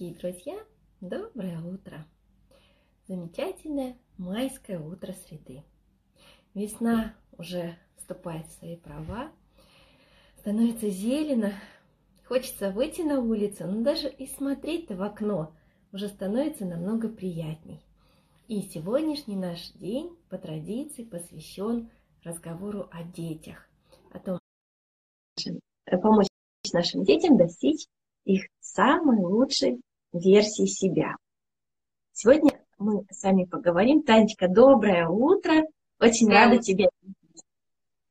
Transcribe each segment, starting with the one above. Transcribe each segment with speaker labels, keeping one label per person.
Speaker 1: Дорогие друзья, доброе утро! Замечательное майское утро среды. Весна уже вступает в свои права, становится зелено, хочется выйти на улицу, но даже и смотреть-то в окно уже становится намного приятней. И сегодняшний наш день по традиции посвящен разговору о детях, о том, помочь нашим детям достичь их самой лучшей версии себя. Сегодня мы с вами поговорим. Танечка, доброе утро. Очень да. рада тебе.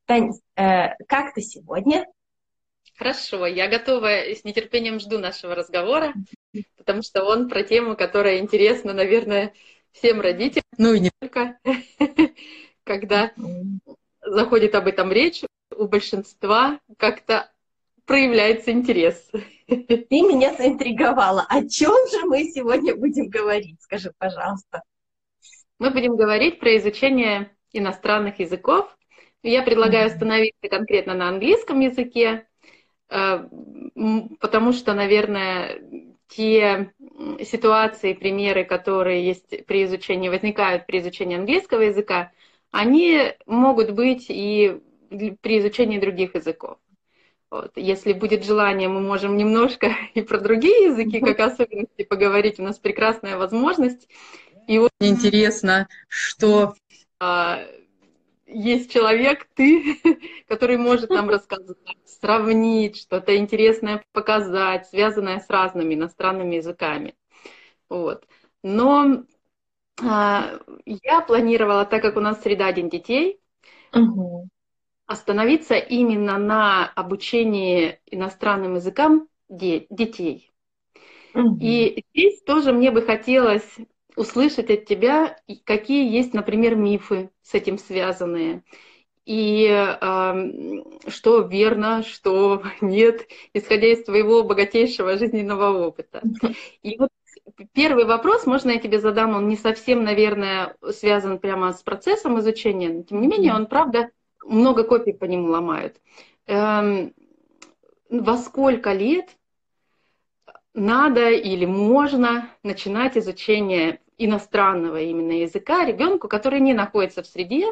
Speaker 1: Тань, э, как ты сегодня?
Speaker 2: Хорошо, я готова и с нетерпением жду нашего разговора, потому что он про тему, которая интересна, наверное, всем родителям, ну и не только, когда заходит об этом речь, у большинства как-то проявляется интерес.
Speaker 1: Ты меня заинтриговала. О чем же мы сегодня будем говорить? Скажи, пожалуйста.
Speaker 2: Мы будем говорить про изучение иностранных языков. Я предлагаю остановиться конкретно на английском языке, э, потому что, наверное, те ситуации, примеры, которые есть при изучении, возникают при изучении английского языка, они могут быть и при изучении других языков. Вот. Если будет желание, мы можем немножко и про другие языки, как особенности, поговорить. У нас прекрасная возможность. И очень интересно, что а, есть человек, ты, который может нам рассказать, сравнить, что-то интересное показать, связанное с разными иностранными языками. Вот. Но а, я планировала, так как у нас среда День детей, угу остановиться именно на обучении иностранным языкам де- детей. Угу. И здесь тоже мне бы хотелось услышать от тебя, какие есть, например, мифы с этим связанные. И э, что верно, что нет, исходя из твоего богатейшего жизненного опыта. И вот первый вопрос, можно я тебе задам, он не совсем, наверное, связан прямо с процессом изучения, но тем не менее он, правда, много копий по нему ломают. Эм, во сколько лет надо или можно начинать изучение иностранного именно языка ребенку, который не находится в среде,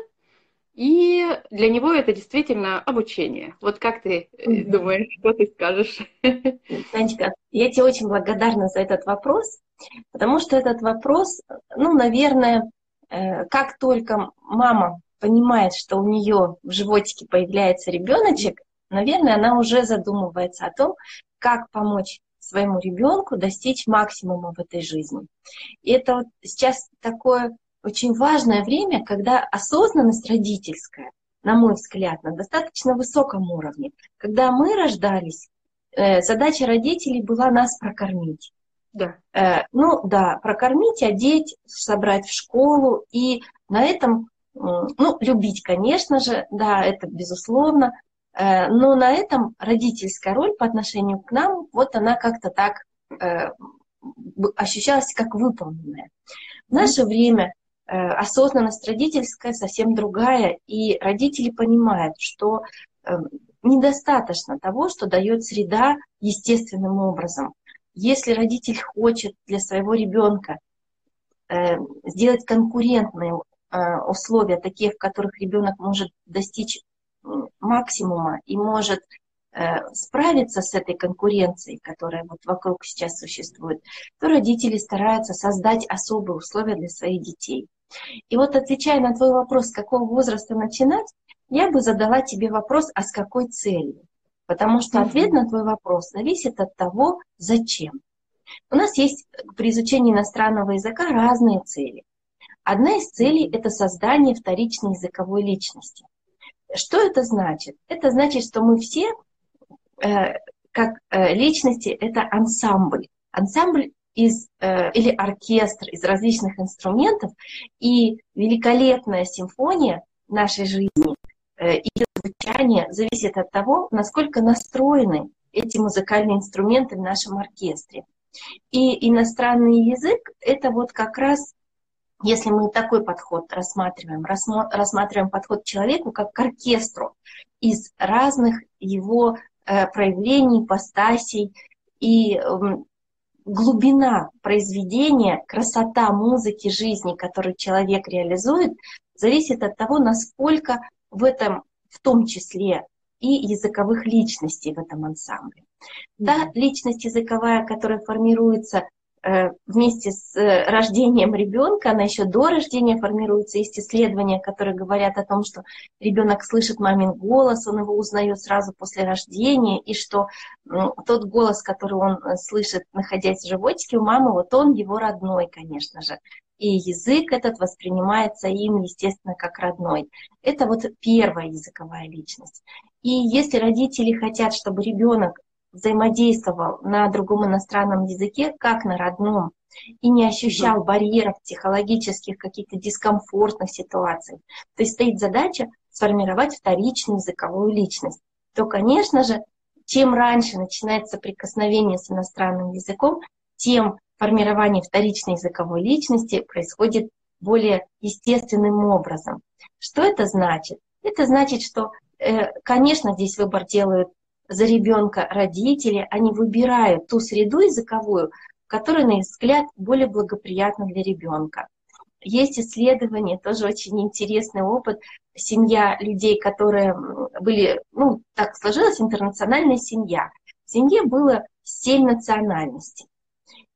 Speaker 2: и для него это действительно обучение. Вот как ты mm-hmm. думаешь, что ты скажешь?
Speaker 1: Танечка, я тебе очень благодарна за этот вопрос, потому что этот вопрос, ну, наверное, э, как только мама понимает, что у нее в животике появляется ребеночек, наверное, она уже задумывается о том, как помочь своему ребенку достичь максимума в этой жизни. И это вот сейчас такое очень важное время, когда осознанность родительская, на мой взгляд, на достаточно высоком уровне. Когда мы рождались, э, задача родителей была нас прокормить. Да. Э, ну да, прокормить, одеть, собрать в школу. И на этом ну, любить, конечно же, да, это безусловно, э, но на этом родительская роль по отношению к нам, вот она как-то так э, ощущалась как выполненная. В наше время э, осознанность родительская совсем другая, и родители понимают, что недостаточно того, что дает среда естественным образом. Если родитель хочет для своего ребенка сделать конкурентную Э, условия, такие, в которых ребенок может достичь максимума и может э, справиться с этой конкуренцией, которая вот вокруг сейчас существует, то родители стараются создать особые условия для своих детей. И вот отвечая на твой вопрос, с какого возраста начинать, я бы задала тебе вопрос, а с какой целью? Потому что ответ на твой вопрос зависит от того, зачем. У нас есть при изучении иностранного языка разные цели. Одна из целей – это создание вторичной языковой личности. Что это значит? Это значит, что мы все, э, как э, личности, это ансамбль. Ансамбль из, э, или оркестр из различных инструментов, и великолепная симфония нашей жизни и звучание зависит от того, насколько настроены эти музыкальные инструменты в нашем оркестре. И иностранный язык – это вот как раз если мы такой подход рассматриваем, рассматриваем подход к человеку как к оркестру из разных его э, проявлений, постасей, и глубина произведения, красота музыки жизни, которую человек реализует, зависит от того, насколько в этом, в том числе и языковых личностей в этом ансамбле. Та личность языковая, которая формируется вместе с э, рождением ребенка, она еще до рождения формируется. Есть исследования, которые говорят о том, что ребенок слышит мамин голос, он его узнает сразу после рождения, и что тот голос, который он э, слышит, находясь в животике у мамы, вот он его родной, конечно же. И язык этот воспринимается им, естественно, как родной. Это вот первая языковая личность. И если родители хотят, чтобы ребенок взаимодействовал на другом иностранном языке, как на родном, и не ощущал барьеров психологических, каких-то дискомфортных ситуаций. То есть стоит задача сформировать вторичную языковую личность. То, конечно же, чем раньше начинается соприкосновение с иностранным языком, тем формирование вторичной языковой личности происходит более естественным образом. Что это значит? Это значит, что, э, конечно, здесь выбор делают за ребенка родители, они выбирают ту среду языковую, которая, на их взгляд, более благоприятна для ребенка. Есть исследования, тоже очень интересный опыт. Семья людей, которые были, ну, так сложилась интернациональная семья. В семье было семь национальностей.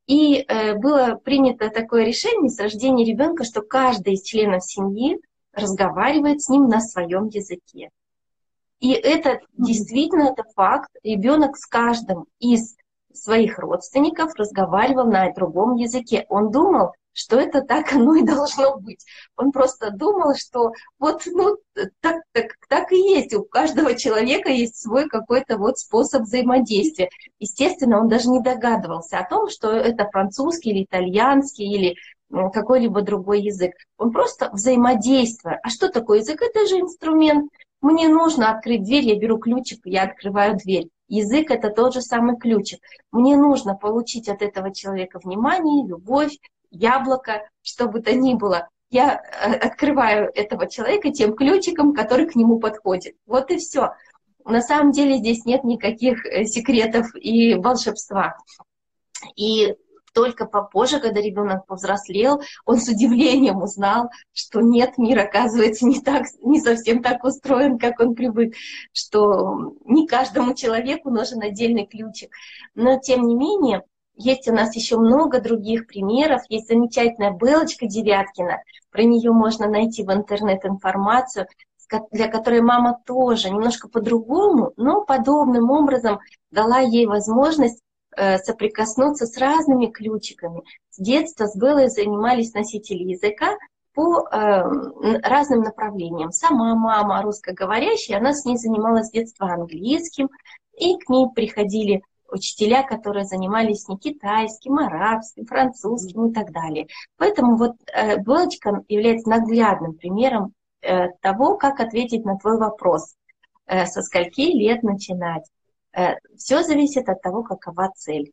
Speaker 1: И э, было принято такое решение с рождения ребенка, что каждый из членов семьи разговаривает с ним на своем языке. И это действительно это факт. Ребенок с каждым из своих родственников разговаривал на другом языке. Он думал, что это так оно и должно быть. Он просто думал, что вот ну, так, так, так и есть. У каждого человека есть свой какой-то вот способ взаимодействия. Естественно, он даже не догадывался о том, что это французский или итальянский или какой-либо другой язык. Он просто взаимодействует. А что такое язык? Это же инструмент. Мне нужно открыть дверь, я беру ключик, я открываю дверь. Язык – это тот же самый ключик. Мне нужно получить от этого человека внимание, любовь, яблоко, что бы то ни было. Я э, открываю этого человека тем ключиком, который к нему подходит. Вот и все. На самом деле здесь нет никаких э, секретов и волшебства. И только попозже, когда ребенок повзрослел, он с удивлением узнал, что нет, мир оказывается не, так, не совсем так устроен, как он привык, что не каждому человеку нужен отдельный ключик. Но тем не менее, есть у нас еще много других примеров. Есть замечательная Белочка Девяткина. Про нее можно найти в интернет информацию для которой мама тоже немножко по-другому, но подобным образом дала ей возможность соприкоснуться с разными ключиками. С детства с Беллой занимались носители языка по э, разным направлениям. Сама мама русскоговорящая, она с ней занималась с детства английским, и к ней приходили учителя, которые занимались не китайским, арабским, французским и так далее. Поэтому вот э, Белочка является наглядным примером э, того, как ответить на твой вопрос. Э, со скольки лет начинать? Э, Все зависит от того, какова цель.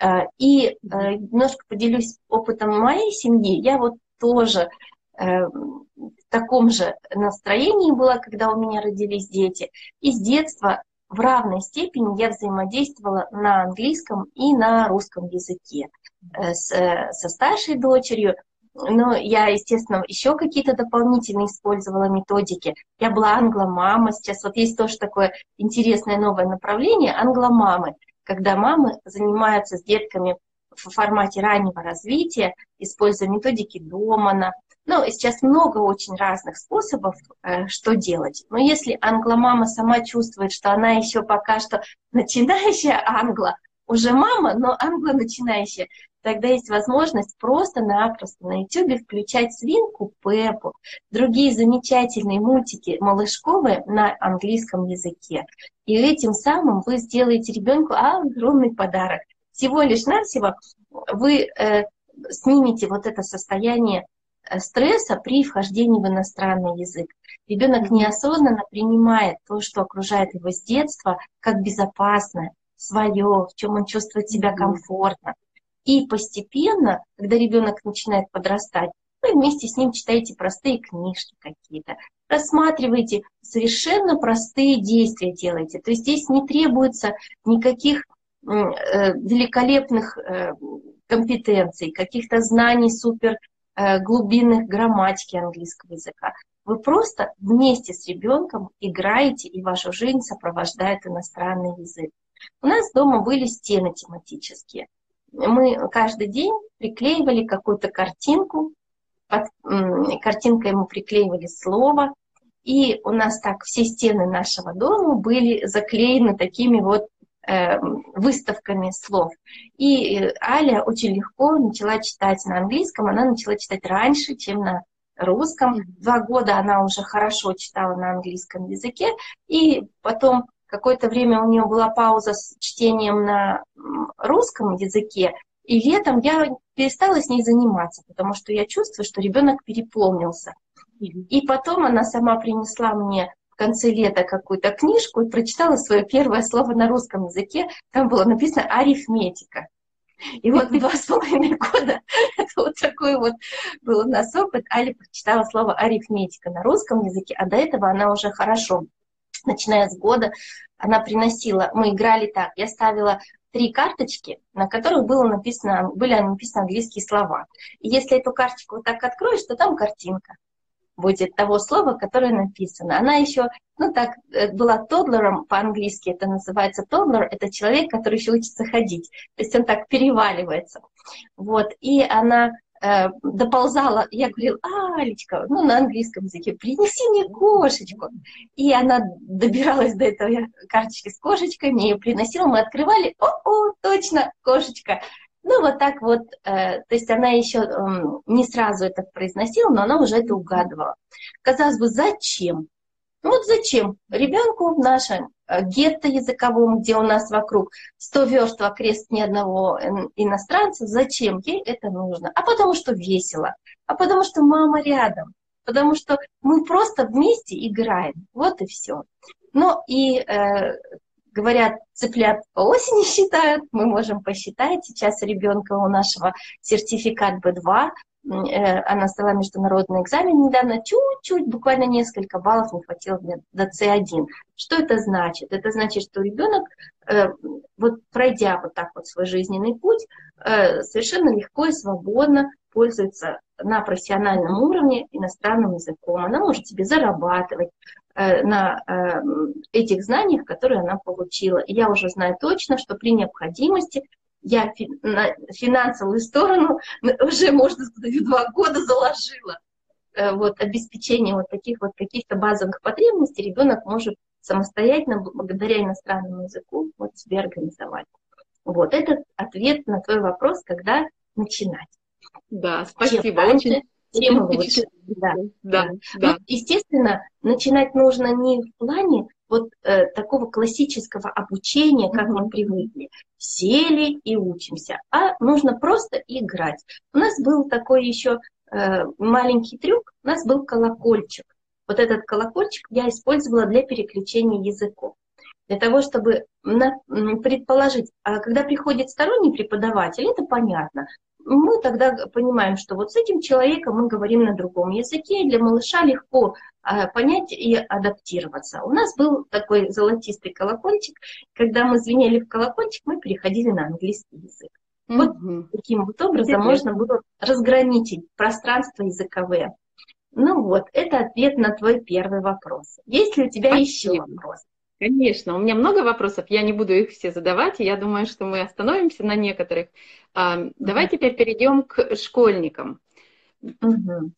Speaker 1: Э, и э, немножко поделюсь опытом моей семьи. Я вот тоже в таком же настроении была, когда у меня родились дети. И с детства в равной степени я взаимодействовала на английском и на русском языке. С, со старшей дочерью но я, естественно, еще какие-то дополнительные использовала методики. Я была англомама. Сейчас вот есть тоже такое интересное новое направление англомамы, когда мамы занимаются с детками в формате раннего развития, используя методики Домана. Ну, сейчас много очень разных способов, э, что делать. Но если англомама сама чувствует, что она еще пока что начинающая англа, уже мама, но англо начинающая, тогда есть возможность просто-напросто на YouTube включать свинку Пеппу, другие замечательные мультики малышковые на английском языке. И этим самым вы сделаете ребенку огромный подарок. Всего лишь навсего вы э, снимете вот это состояние э, стресса при вхождении в иностранный язык. Ребенок неосознанно принимает то, что окружает его с детства, как безопасное, свое, в чем он чувствует себя комфортно. И постепенно, когда ребенок начинает подрастать, вы вместе с ним читаете простые книжки какие-то, рассматриваете совершенно простые действия делаете. То есть здесь не требуется никаких великолепных компетенций, каких-то знаний супер глубинных грамматики английского языка. Вы просто вместе с ребенком играете, и вашу жизнь сопровождает иностранный язык. У нас дома были стены тематические. Мы каждый день приклеивали какую-то картинку, под картинкой мы приклеивали слово, и у нас так все стены нашего дома были заклеены такими вот э, выставками слов. И э, Аля очень легко начала читать на английском, она начала читать раньше, чем на русском. Два года она уже хорошо читала на английском языке, и потом какое-то время у нее была пауза с чтением на русском языке, и летом я перестала с ней заниматься, потому что я чувствую, что ребенок переполнился. И потом она сама принесла мне в конце лета какую-то книжку и прочитала свое первое слово на русском языке. Там было написано арифметика. И вот два с половиной года, это вот такой вот был у нас опыт. Аля прочитала слово арифметика на русском языке, а до этого она уже хорошо, начиная с года, она приносила, мы играли так, я ставила три карточки, на которых было написано, были написаны английские слова. И если эту карточку вот так откроешь, то там картинка будет того слова, которое написано. Она еще, ну так, э, была тодлером по-английски, это называется тодлер, это человек, который еще учится ходить. То есть он так переваливается. Вот, и она доползала, я говорила, Алечка, ну на английском языке, принеси мне кошечку. И она добиралась до этой карточки с кошечкой, мне ее приносила, мы открывали, о-о, точно, кошечка. Ну, вот так вот, э, то есть она еще э, не сразу это произносила, но она уже это угадывала. Казалось бы, зачем? Ну вот зачем? Ребенку в нашем э, гетто языковом, где у нас вокруг 100 верст окрест ни одного иностранца, зачем ей это нужно? А потому что весело, а потому что мама рядом, потому что мы просто вместе играем. Вот и все. Ну и э, говорят, цыплят по осени считают, мы можем посчитать. Сейчас ребенка у нашего сертификат B2, э, она сдала международный экзамен недавно, чуть-чуть, буквально несколько баллов не хватило до C1. Что это значит? Это значит, что ребенок, э, вот пройдя вот так вот свой жизненный путь, э, совершенно легко и свободно пользуется на профессиональном уровне иностранным языком. Она может себе зарабатывать, Э, на э, этих знаниях, которые она получила. И я уже знаю точно, что при необходимости я на финансовую сторону уже, можно сказать, в два года заложила. Э, вот обеспечение вот таких вот каких-то базовых потребностей ребенок может самостоятельно, благодаря иностранному языку, вот себе организовать. Вот это ответ на твой вопрос, когда начинать.
Speaker 2: Да, спасибо. Чем раньше, Очень
Speaker 1: тем лучше. Да, да, да. Ну, естественно, начинать нужно не в плане вот э, такого классического обучения, как мы привыкли. Сели и учимся, а нужно просто играть. У нас был такой еще э, маленький трюк, у нас был колокольчик. Вот этот колокольчик я использовала для переключения языков. Для того, чтобы на, предположить, а когда приходит сторонний преподаватель, это понятно мы тогда понимаем, что вот с этим человеком мы говорим на другом языке, и для малыша легко понять и адаптироваться. У нас был такой золотистый колокольчик, когда мы звенели в колокольчик, мы переходили на английский язык. Вот mm таким вот образом можно было разграничить пространство языковые. Ну вот, это ответ на твой первый вопрос. Есть ли у тебя Спасибо. еще вопрос?
Speaker 2: Конечно, у меня много вопросов, я не буду их все задавать, и я думаю, что мы остановимся на некоторых. А, давай теперь перейдем к школьникам. Угу.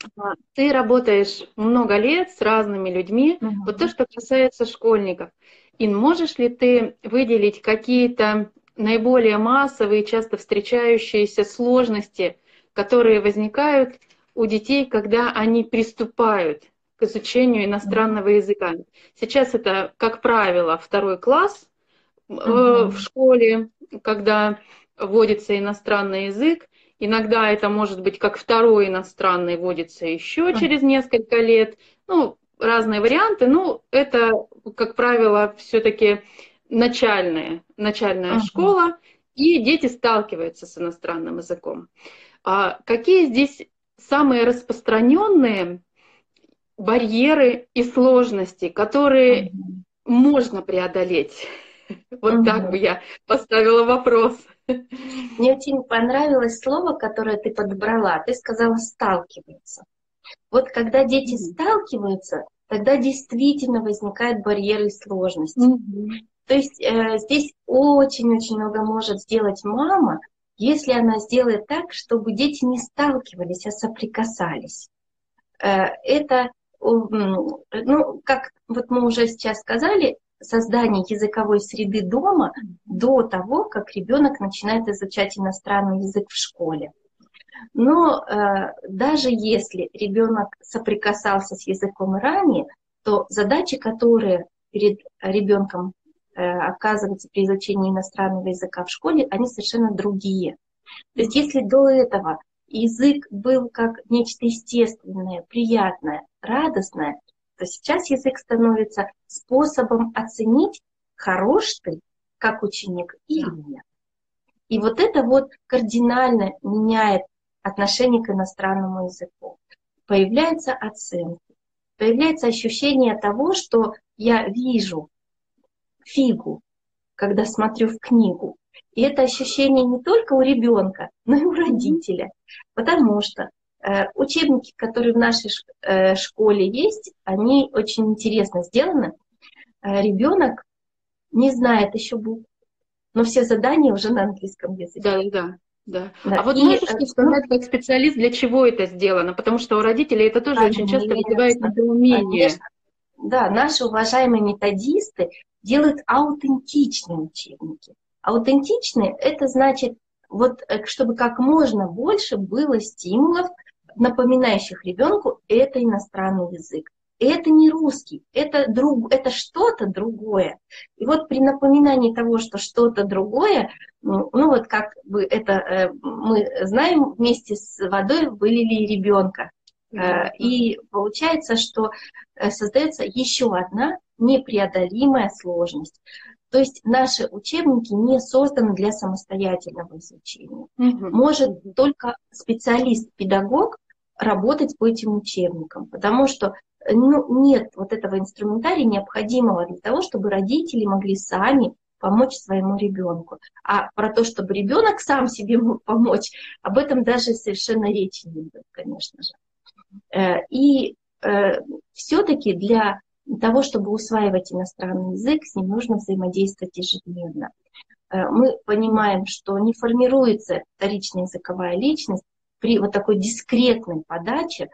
Speaker 2: Ты работаешь много лет с разными людьми. Угу. Вот то, что касается школьников. И можешь ли ты выделить какие-то наиболее массовые, часто встречающиеся сложности, которые возникают у детей, когда они приступают к изучению иностранного языка. Сейчас это, как правило, второй класс uh-huh. в школе, когда вводится иностранный язык. Иногда это может быть как второй иностранный вводится еще через несколько лет. Ну, разные варианты. Ну, это, как правило, все-таки начальная, начальная uh-huh. школа, и дети сталкиваются с иностранным языком. А какие здесь самые распространенные барьеры и сложности, которые mm-hmm. можно преодолеть Вот угу. так бы я поставила вопрос.
Speaker 1: Мне очень понравилось слово, которое ты подобрала. Ты сказала «сталкиваются». Вот когда дети сталкиваются, тогда действительно возникают барьеры и сложности. Mm-hmm. То есть э, здесь очень-очень много может сделать мама, если она сделает так, чтобы дети не сталкивались, а соприкасались. Э, это, ну, как вот мы уже сейчас сказали, создание языковой среды дома до того, как ребенок начинает изучать иностранный язык в школе. Но э, даже если ребенок соприкасался с языком ранее, то задачи, которые перед ребенком э, оказываются при изучении иностранного языка в школе, они совершенно другие. То есть если до этого язык был как нечто естественное, приятное, радостное, то сейчас язык становится способом оценить, хорош ты как ученик или нет. И вот это вот кардинально меняет отношение к иностранному языку. Появляется оценка, появляется ощущение того, что я вижу фигу, когда смотрю в книгу. И это ощущение не только у ребенка, но и у родителя. Потому что учебники, которые в нашей э, школе есть, они очень интересно сделаны. Э, ребенок не знает еще букв, но все задания уже на английском языке.
Speaker 2: Да, да. Да. да. А вот и, можешь ты сказать, как специалист, для чего это сделано? Потому что у родителей это тоже конечно, очень часто вызывает недоумение.
Speaker 1: Да, наши уважаемые методисты делают аутентичные учебники. Аутентичные – это значит, вот, э, чтобы как можно больше было стимулов, напоминающих ребенку это иностранный язык это не русский, это, друг, это что-то другое. И вот при напоминании того, что что-то другое, ну, ну вот как бы это э, мы знаем, вместе с водой вылили ребенка. Э, и получается, что э, создается еще одна непреодолимая сложность. То есть наши учебники не созданы для самостоятельного изучения. Угу. Может только специалист-педагог работать по этим учебникам, потому что ну, нет вот этого инструментария необходимого для того, чтобы родители могли сами помочь своему ребенку. А про то, чтобы ребенок сам себе мог помочь, об этом даже совершенно речи не идет, конечно же. Э, и э, все-таки для того, чтобы усваивать иностранный язык, с ним нужно взаимодействовать ежедневно. Э, мы понимаем, что не формируется вторичная языковая личность при вот такой дискретной подаче,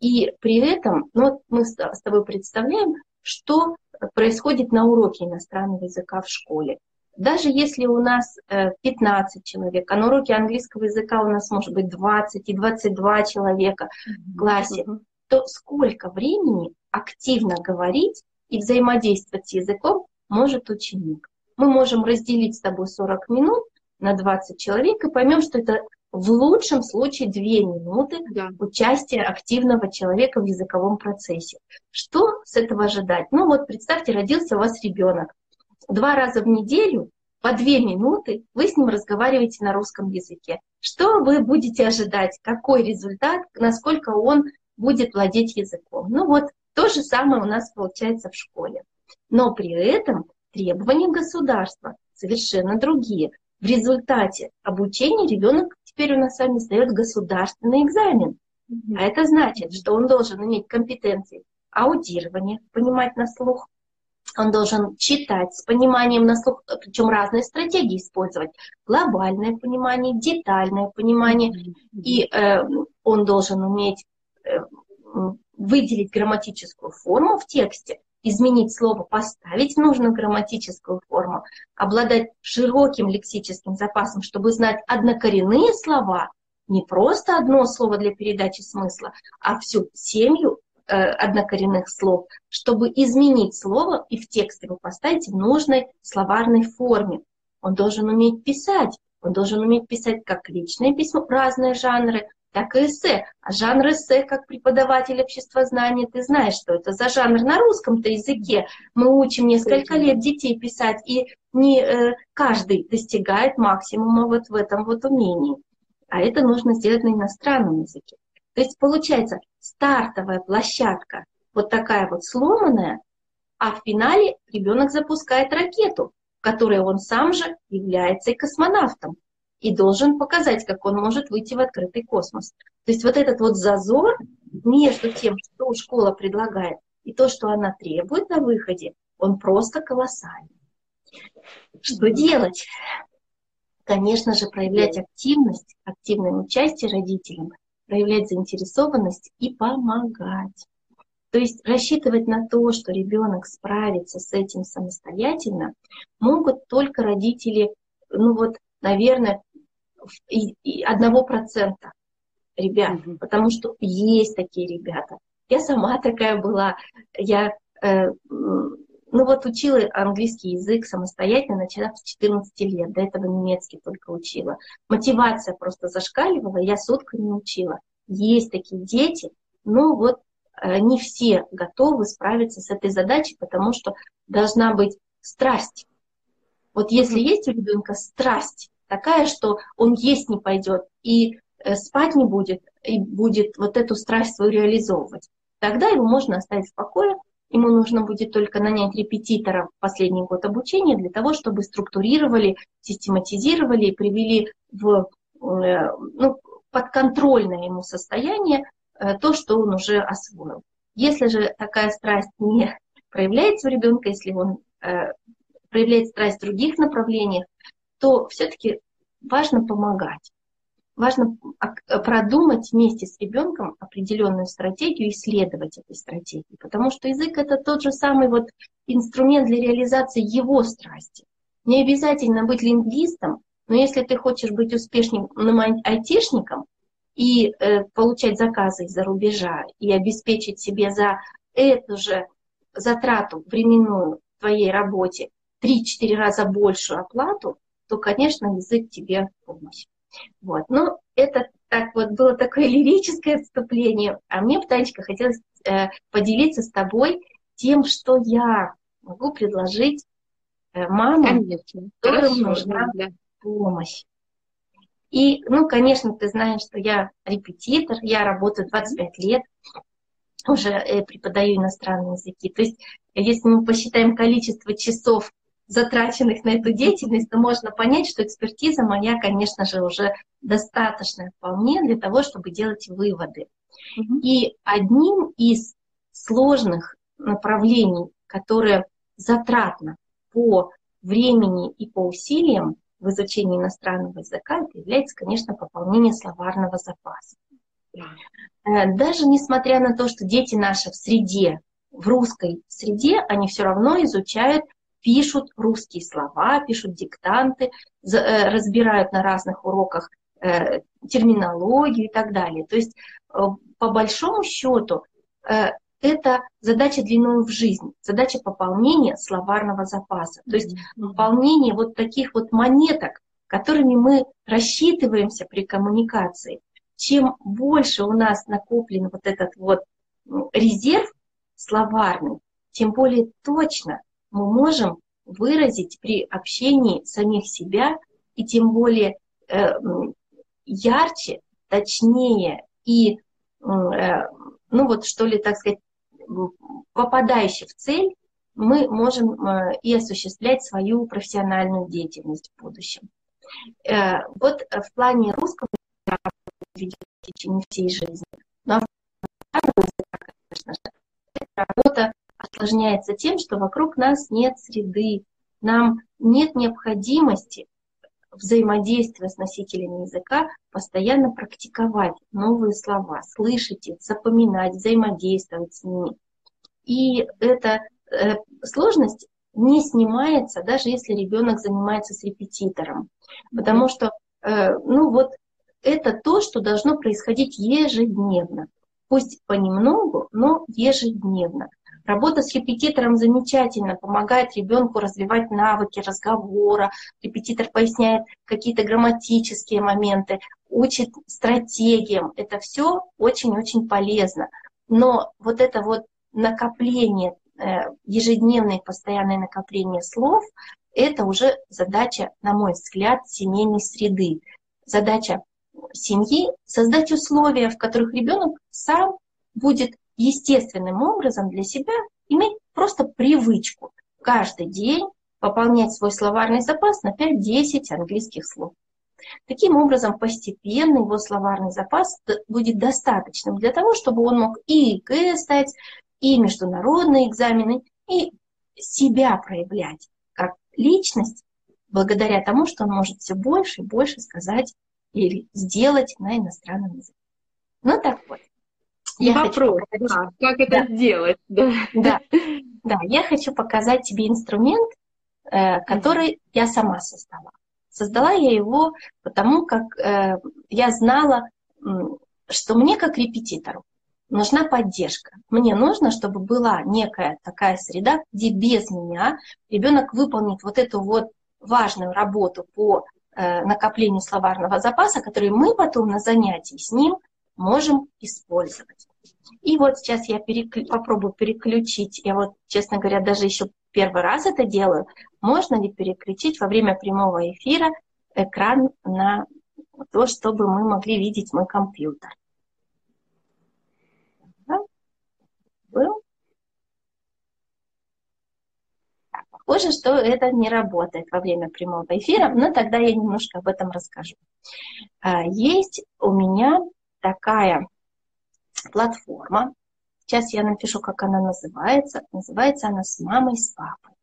Speaker 1: и при этом ну, мы с тобой представляем, что происходит на уроке иностранного языка в школе. Даже если у нас 15 э, человек, а на уроке английского языка у нас может быть 20 и 22 человека в классе, то сколько времени активно говорить и взаимодействовать с языком может ученик? Мы можем разделить с тобой 40 минут на 20 человек и поймем, что это в лучшем случае две минуты да. участия активного человека в языковом процессе. Что с этого ожидать? Ну вот представьте, родился у вас ребенок. Два раза в неделю по две минуты вы с ним разговариваете на русском языке. Что вы будете ожидать? Какой результат? Насколько он будет владеть языком? Ну вот то же самое у нас получается в школе. Но при этом требования государства совершенно другие. В результате обучения ребенок теперь у нас с вами сдает государственный экзамен. А это значит, что он должен иметь компетенции аудирования, понимать на слух, он должен читать с пониманием на слух, причем разные стратегии использовать. Глобальное понимание, детальное понимание. И э, он должен уметь э, выделить грамматическую форму в тексте, изменить слово, поставить нужную грамматическую форму, обладать широким лексическим запасом, чтобы знать однокоренные слова, не просто одно слово для передачи смысла, а всю семью э, однокоренных слов, чтобы изменить слово и в текст его поставить в нужной словарной форме. Он должен уметь писать, он должен уметь писать как личное письмо, разные жанры, так и эссе. А жанр эссе, как преподаватель обществознания, ты знаешь, что это за жанр на русском-то языке. Мы учим несколько лет детей писать, и не э, каждый достигает максимума вот в этом вот умении. А это нужно сделать на иностранном языке. То есть получается стартовая площадка, вот такая вот сломанная, А в финале ребенок запускает ракету, которой он сам же является и космонавтом и должен показать, как он может выйти в открытый космос. То есть вот этот вот зазор между тем, что школа предлагает, и то, что она требует на выходе, он просто колоссальный. Что делать? Конечно же, проявлять активность, активное участие родителям, проявлять заинтересованность и помогать. То есть рассчитывать на то, что ребенок справится с этим самостоятельно, могут только родители, ну вот, наверное, одного процента ребят, mm-hmm. потому что есть такие ребята. Я сама такая была. Я э, ну вот учила английский язык самостоятельно, начала с 14 лет, до этого немецкий только учила. Мотивация просто зашкаливала, я сутками учила. Есть такие дети, но вот не все готовы справиться с этой задачей, потому что должна быть страсть. Вот если есть у ребенка страсть такая, что он есть не пойдет и э, спать не будет, и будет вот эту страсть свою реализовывать, тогда его можно оставить в покое, ему нужно будет только нанять репетитора в последний год обучения для того, чтобы структурировали, систематизировали и привели в э, ну, подконтрольное ему состояние э, то, что он уже освоил. Если же такая страсть не проявляется у ребенка, если он проявляет страсть в других направлениях, то все-таки важно помогать. Важно продумать вместе с ребенком определенную стратегию, исследовать этой стратегии, потому что язык это тот же самый вот инструмент для реализации его страсти. Не обязательно быть лингвистом, но если ты хочешь быть успешным айтишником и э, получать заказы из-за рубежа и обеспечить себе за эту же затрату временную в твоей работе 3-4 раза большую оплату, то, конечно, язык тебе в помощь. Вот. Ну, это так вот было такое лирическое отступление. А мне, Танечка, хотелось э, поделиться с тобой тем, что я могу предложить э, мамам,
Speaker 2: Конечно.
Speaker 1: которым Хорошо, нужна да. помощь. И, ну, конечно, ты знаешь, что я репетитор, я работаю 25 лет, уже э, преподаю иностранные языки. То есть, если мы посчитаем количество часов затраченных на эту деятельность, то можно понять, что экспертиза моя, конечно же, уже достаточная вполне для того, чтобы делать выводы. Mm-hmm. И одним из сложных направлений, которое затратно по времени и по усилиям в изучении иностранного языка, это является, конечно, пополнение словарного запаса. Э, даже несмотря на то, что дети наши в среде, в русской среде, они все равно изучают пишут русские слова, пишут диктанты, э, разбирают на разных уроках э, терминологию и так далее. То есть, по большому счету, это задача длиной в жизнь, задача пополнения словарного запаса. То есть пополнение вот таких вот монеток, которыми мы рассчитываемся при коммуникации. Чем больше у нас накоплен вот этот вот резерв словарный, тем более точно мы можем выразить при общении самих себя и тем более э, ярче, точнее и, э, ну вот что ли, так сказать, попадающий в цель, мы можем э, и осуществлять свою профессиональную деятельность в будущем. Э, вот в плане русского я в течение всей жизни, но конечно же, работа осложняется тем, что вокруг нас нет среды, нам нет необходимости взаимодействия с носителями языка, постоянно практиковать новые слова, слышать их, запоминать, взаимодействовать с ними. И эта э, сложность не снимается, даже если ребенок занимается с репетитором. Потому что, э, ну вот, это то, что должно происходить ежедневно. Пусть понемногу, но ежедневно. Работа с репетитором замечательно, помогает ребенку развивать навыки разговора. Репетитор поясняет какие-то грамматические моменты, учит стратегиям. Это все очень-очень полезно. Но вот это вот накопление, э, ежедневное постоянное накопление слов, это уже задача, на мой взгляд, семейной среды. Задача семьи создать условия, в которых ребенок сам будет естественным образом для себя иметь просто привычку каждый день пополнять свой словарный запас на 5-10 английских слов. Таким образом, постепенно его словарный запас будет достаточным для того, чтобы он мог и ЕГЭ сдать, и международные экзамены, и себя проявлять как личность, благодаря тому, что он может все больше и больше сказать или сделать на иностранном языке. Ну так вот.
Speaker 2: Я Вопрос, хочу показать... да, как это да. сделать?
Speaker 1: Да. Да. да, я хочу показать тебе инструмент, э, который я сама создала. Создала я его потому, как э, я знала, что мне как репетитору нужна поддержка. Мне нужно, чтобы была некая такая среда, где без меня ребенок выполнит вот эту вот важную работу по э, накоплению словарного запаса, которую мы потом на занятии с ним можем использовать. И вот сейчас я переклю... попробую переключить. Я вот, честно говоря, даже еще первый раз это делаю. Можно ли переключить во время прямого эфира экран на то, чтобы мы могли видеть мой компьютер. Был. Похоже, что это не работает во время прямого эфира, но тогда я немножко об этом расскажу. А, есть у меня такая платформа. Сейчас я напишу, как она называется. Называется она «С мамой, с папой».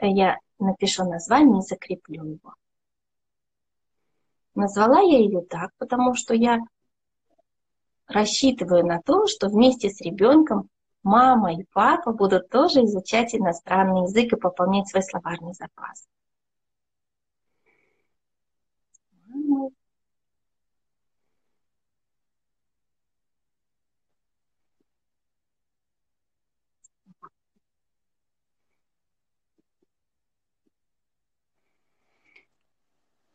Speaker 1: Я напишу название и закреплю его. Назвала я ее так, потому что я рассчитываю на то, что вместе с ребенком мама и папа будут тоже изучать иностранный язык и пополнять свой словарный запас.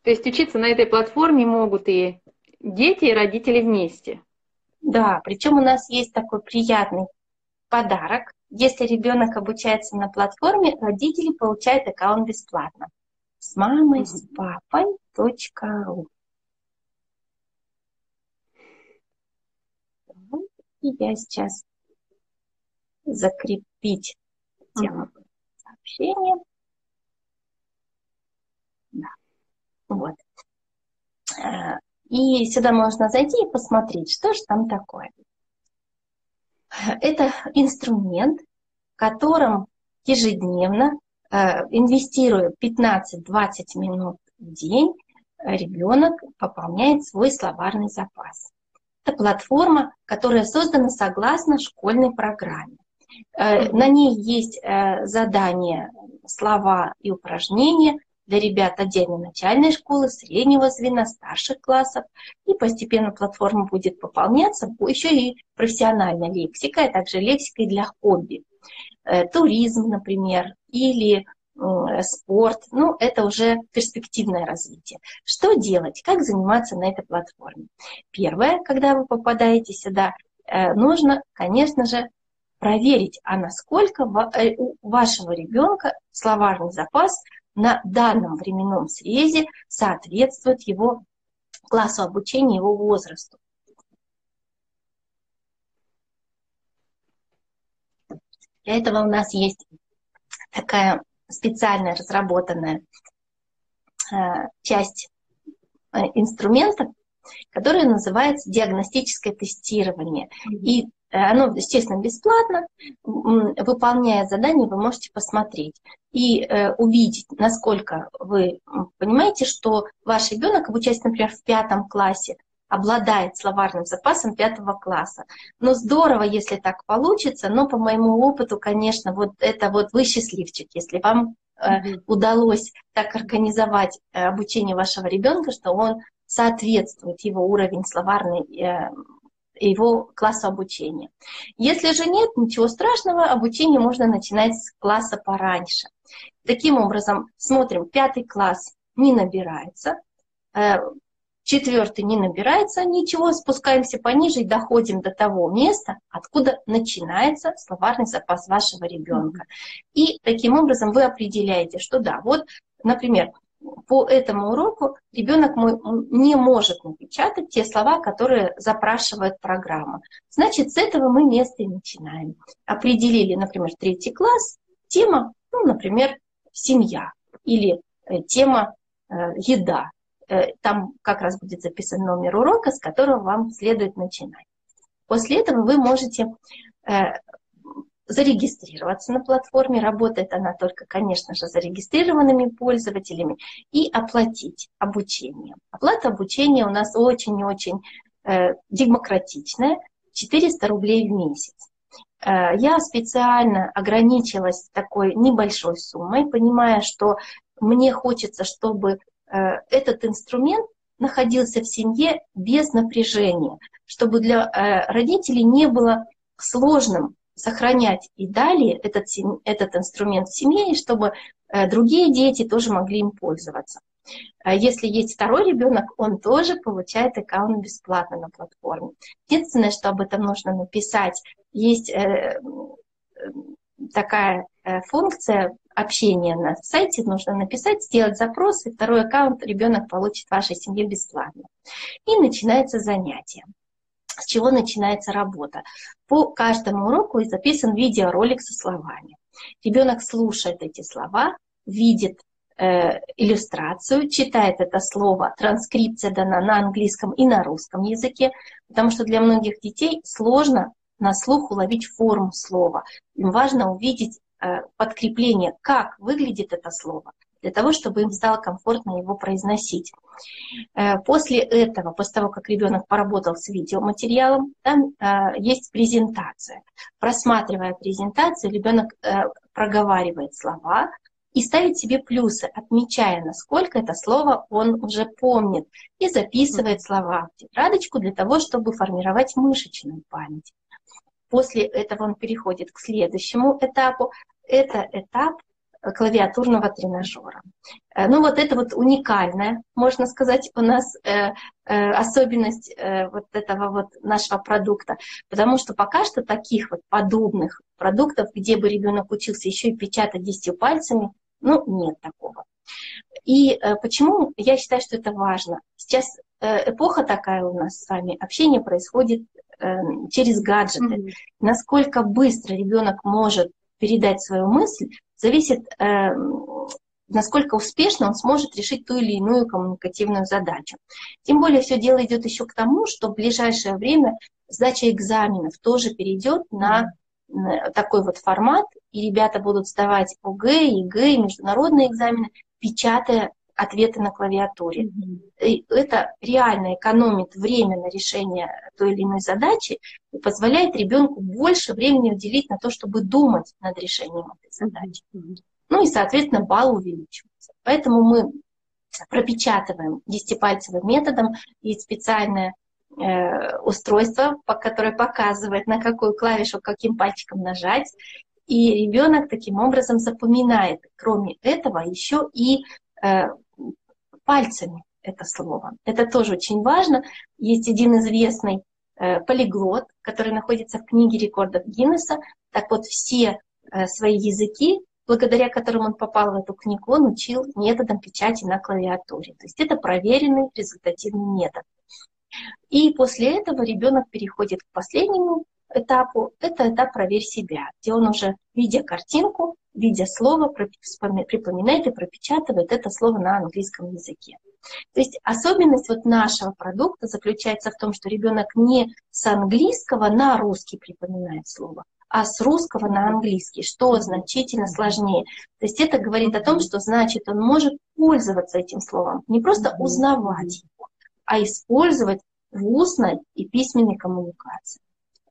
Speaker 2: То есть учиться на этой платформе могут и дети, и родители вместе.
Speaker 1: Да, причем у нас есть такой приятный подарок. Если ребенок обучается на платформе, родители получают аккаунт бесплатно. С мамой, с папой. .ру. И я сейчас закрепить тему сообщения. Вот. Э, и сюда можно зайти и посмотреть, что же там такое. Это инструмент, которым ежедневно, э, инвестируя 15-20 минут в день, ребенок пополняет свой словарный запас. Это платформа, которая создана согласно школьной программе. Э, на ней есть задания, слова и упражнения, для ребят отдельно начальной школы, среднего звена, старших классов. И постепенно платформа будет пополняться еще и профессиональной лексикой, а также лексикой для хобби. Э, туризм, например, или спорт, ну, это уже перспективное развитие. Что делать? Как заниматься на этой платформе? Первое, когда вы попадаете сюда, э, нужно, конечно же, проверить, а насколько э, у вашего ребенка словарный запас на данном временном срезе соответствует его классу обучения, его возрасту. Для этого у нас есть такая специальная разработанная э, часть э, инструмента, которая называется диагностическое тестирование. И оно, естественно, бесплатно. Выполняя задание, вы можете посмотреть и э, увидеть, насколько вы понимаете, что ваш ребенок, обучаясь, например, в пятом классе, обладает словарным запасом пятого класса. Но здорово, если так получится, но по моему опыту, конечно, вот это вот вы счастливчик, если вам э, удалось так организовать э, обучение вашего ребенка, что он соответствует его уровень словарный э, его классу обучения. Если же нет, ничего страшного, обучение можно начинать с класса пораньше. Таким образом, смотрим, пятый класс не набирается, э, четвертый не набирается, ничего, спускаемся пониже и доходим до того места, откуда начинается словарный запас вашего ребенка. И таким образом вы определяете, что да, вот, например, по этому уроку ребенок не может напечатать те слова, которые запрашивает программа. Значит, с этого мы место и начинаем. Определили, например, третий класс, тема, ну, например, семья или э, тема э, еда. Э, там как раз будет записан номер урока, с которого вам следует начинать. После этого вы можете зарегистрироваться на платформе. Работает она только, конечно же, зарегистрированными пользователями и оплатить обучение. Оплата обучения у нас очень и очень э, демократичная. 400 рублей в месяц. Э, я специально ограничилась такой небольшой суммой, понимая, что мне хочется, чтобы э, этот инструмент находился в семье без напряжения, чтобы для э, родителей не было сложным сохранять и далее этот, этот инструмент в семье, чтобы э, другие дети тоже могли им пользоваться. А если есть второй ребенок, он тоже получает аккаунт бесплатно на платформе. Единственное, что об этом нужно написать, есть э, такая э, функция общения на сайте, нужно написать, сделать запрос, и второй аккаунт ребенок получит в вашей семье бесплатно. И начинается занятие с чего начинается работа. По каждому уроку записан видеоролик со словами. Ребенок слушает эти слова, видит э, иллюстрацию, читает это слово, транскрипция дана на английском и на русском языке, потому что для многих детей сложно на слух уловить форму слова. Им важно увидеть э, подкрепление, как выглядит это слово, для того, чтобы им стало комфортно его произносить. Э, после этого, после того, как ребенок поработал с видеоматериалом, там э, есть презентация. Просматривая презентацию, ребенок э, проговаривает слова и ставит себе плюсы, отмечая, насколько это слово он уже помнит, и записывает слова в тетрадочку для того, чтобы формировать мышечную память. После этого он переходит к следующему этапу. Это этап клавиатурного тренажера. Э, ну вот это вот уникальная, можно сказать, у нас э, э, особенность вот этого вот нашего продукта, потому что пока что таких вот подобных продуктов, где бы ребенок учился еще и печатать десятью пальцами, ну нет такого. И почему я считаю, что это важно? Сейчас эпоха такая у нас с вами, общение происходит через гаджеты. Mm-hmm. Насколько быстро ребенок может передать свою мысль, зависит, э, насколько успешно он сможет решить ту или иную коммуникативную задачу. Тем более все дело идет еще к тому, что в ближайшее время сдача экзаменов тоже перейдет на такой вот формат, и ребята будут сдавать ОГЭ, ЕГЭ, международные экзамены, печатая ответы на клавиатуре. Mm-hmm. И это реально экономит время на решение той или иной задачи и позволяет ребенку больше времени уделить на то, чтобы думать над решением этой задачи. Mm-hmm. Ну и, соответственно, балл увеличивается. Поэтому мы пропечатываем десятипальцевым методом. Есть специальное э, устройство, которое показывает, на какую клавишу каким пальчиком нажать. И ребенок таким образом запоминает, кроме этого, еще и э, пальцами это слово. Это тоже очень важно. Есть один известный э, полиглот, который находится в книге рекордов Гиннесса. Так вот, все э, свои языки, благодаря которым он попал в эту книгу, он учил методом печати на клавиатуре. То есть это проверенный результативный метод. И после этого ребенок переходит к последнему этапу. Это этап «Проверь себя», где он уже, видя картинку, видя слово, припоминает и пропечатывает это слово на английском языке. То есть особенность вот нашего продукта заключается в том, что ребенок не с английского на русский припоминает слово, а с русского на английский, что значительно сложнее. То есть это говорит о том, что значит он может пользоваться этим словом, не просто узнавать его, а использовать в устной и письменной коммуникации.